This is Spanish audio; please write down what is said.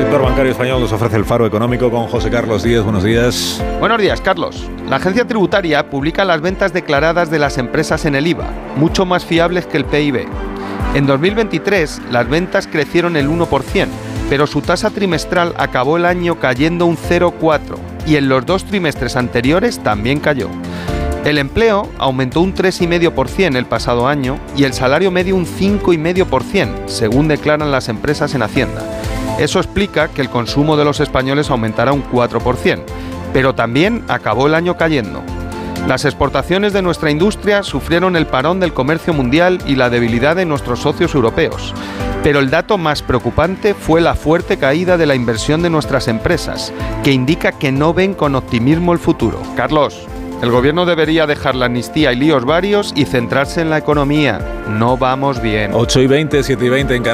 sector bancario español nos ofrece el faro económico con José Carlos Díez. Buenos días. Buenos días, Carlos. La agencia tributaria publica las ventas declaradas de las empresas en el IVA, mucho más fiables que el PIB. En 2023, las ventas crecieron el 1%, pero su tasa trimestral acabó el año cayendo un 0,4% y en los dos trimestres anteriores también cayó. El empleo aumentó un 3,5% el pasado año y el salario medio un 5,5%, según declaran las empresas en Hacienda. Eso explica que el consumo de los españoles aumentará un 4%, pero también acabó el año cayendo. Las exportaciones de nuestra industria sufrieron el parón del comercio mundial y la debilidad de nuestros socios europeos. Pero el dato más preocupante fue la fuerte caída de la inversión de nuestras empresas, que indica que no ven con optimismo el futuro. Carlos, el gobierno debería dejar la amnistía y líos varios y centrarse en la economía. No vamos bien. 8 y 20, 7 y 20 en Canadá.